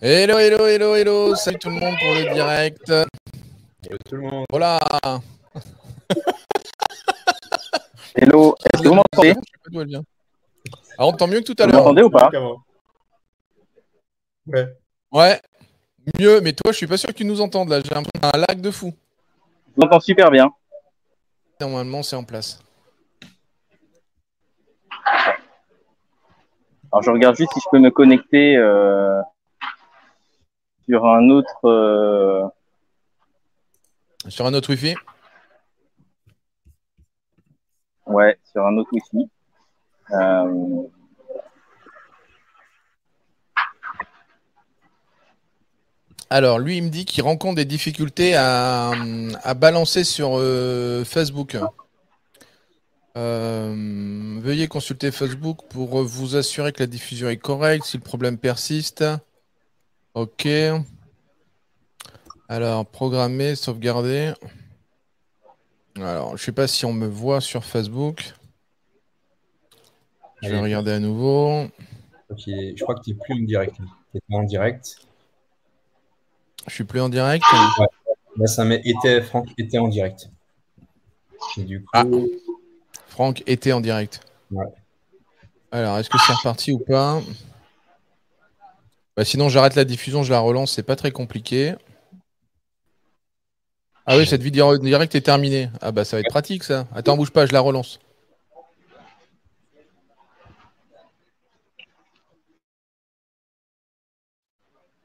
Hello, hello, hello, hello. Salut tout le monde pour le direct. Salut tout le monde. Voilà. Hello, est-ce que vous m'entendez? Je sais pas d'où elle vient. Ah, on entend mieux que tout à Vous l'heure. m'entendez ou pas? Ouais. Ouais. Mieux, mais toi, je suis pas sûr que tu nous entendes là. J'ai l'impression d'un lag de fou. Je vous entends super bien. Normalement, c'est en place. Alors je regarde juste si je peux me connecter euh, sur un autre. euh, Sur un autre Wi-Fi? ouais, sur un autre Wi-Fi. Euh, Alors, lui, il me dit qu'il rencontre des difficultés à, à balancer sur euh, Facebook. Euh, veuillez consulter Facebook pour vous assurer que la diffusion est correcte. Si le problème persiste, ok. Alors, programmer, sauvegarder. Alors, je sais pas si on me voit sur Facebook. Je vais regarder à nouveau. Ok, Je crois que tu n'es plus en direct. Tu es en direct. Je suis plus en direct. Là, ça met était, Franck était en direct. Et du coup, Ah. Franck était en direct. Ouais. Alors, est-ce que c'est reparti ou pas? Bah, Sinon, j'arrête la diffusion, je la relance, c'est pas très compliqué. Ah oui, cette vidéo en direct est terminée. Ah bah ça va être pratique ça. Attends, bouge pas, je la relance.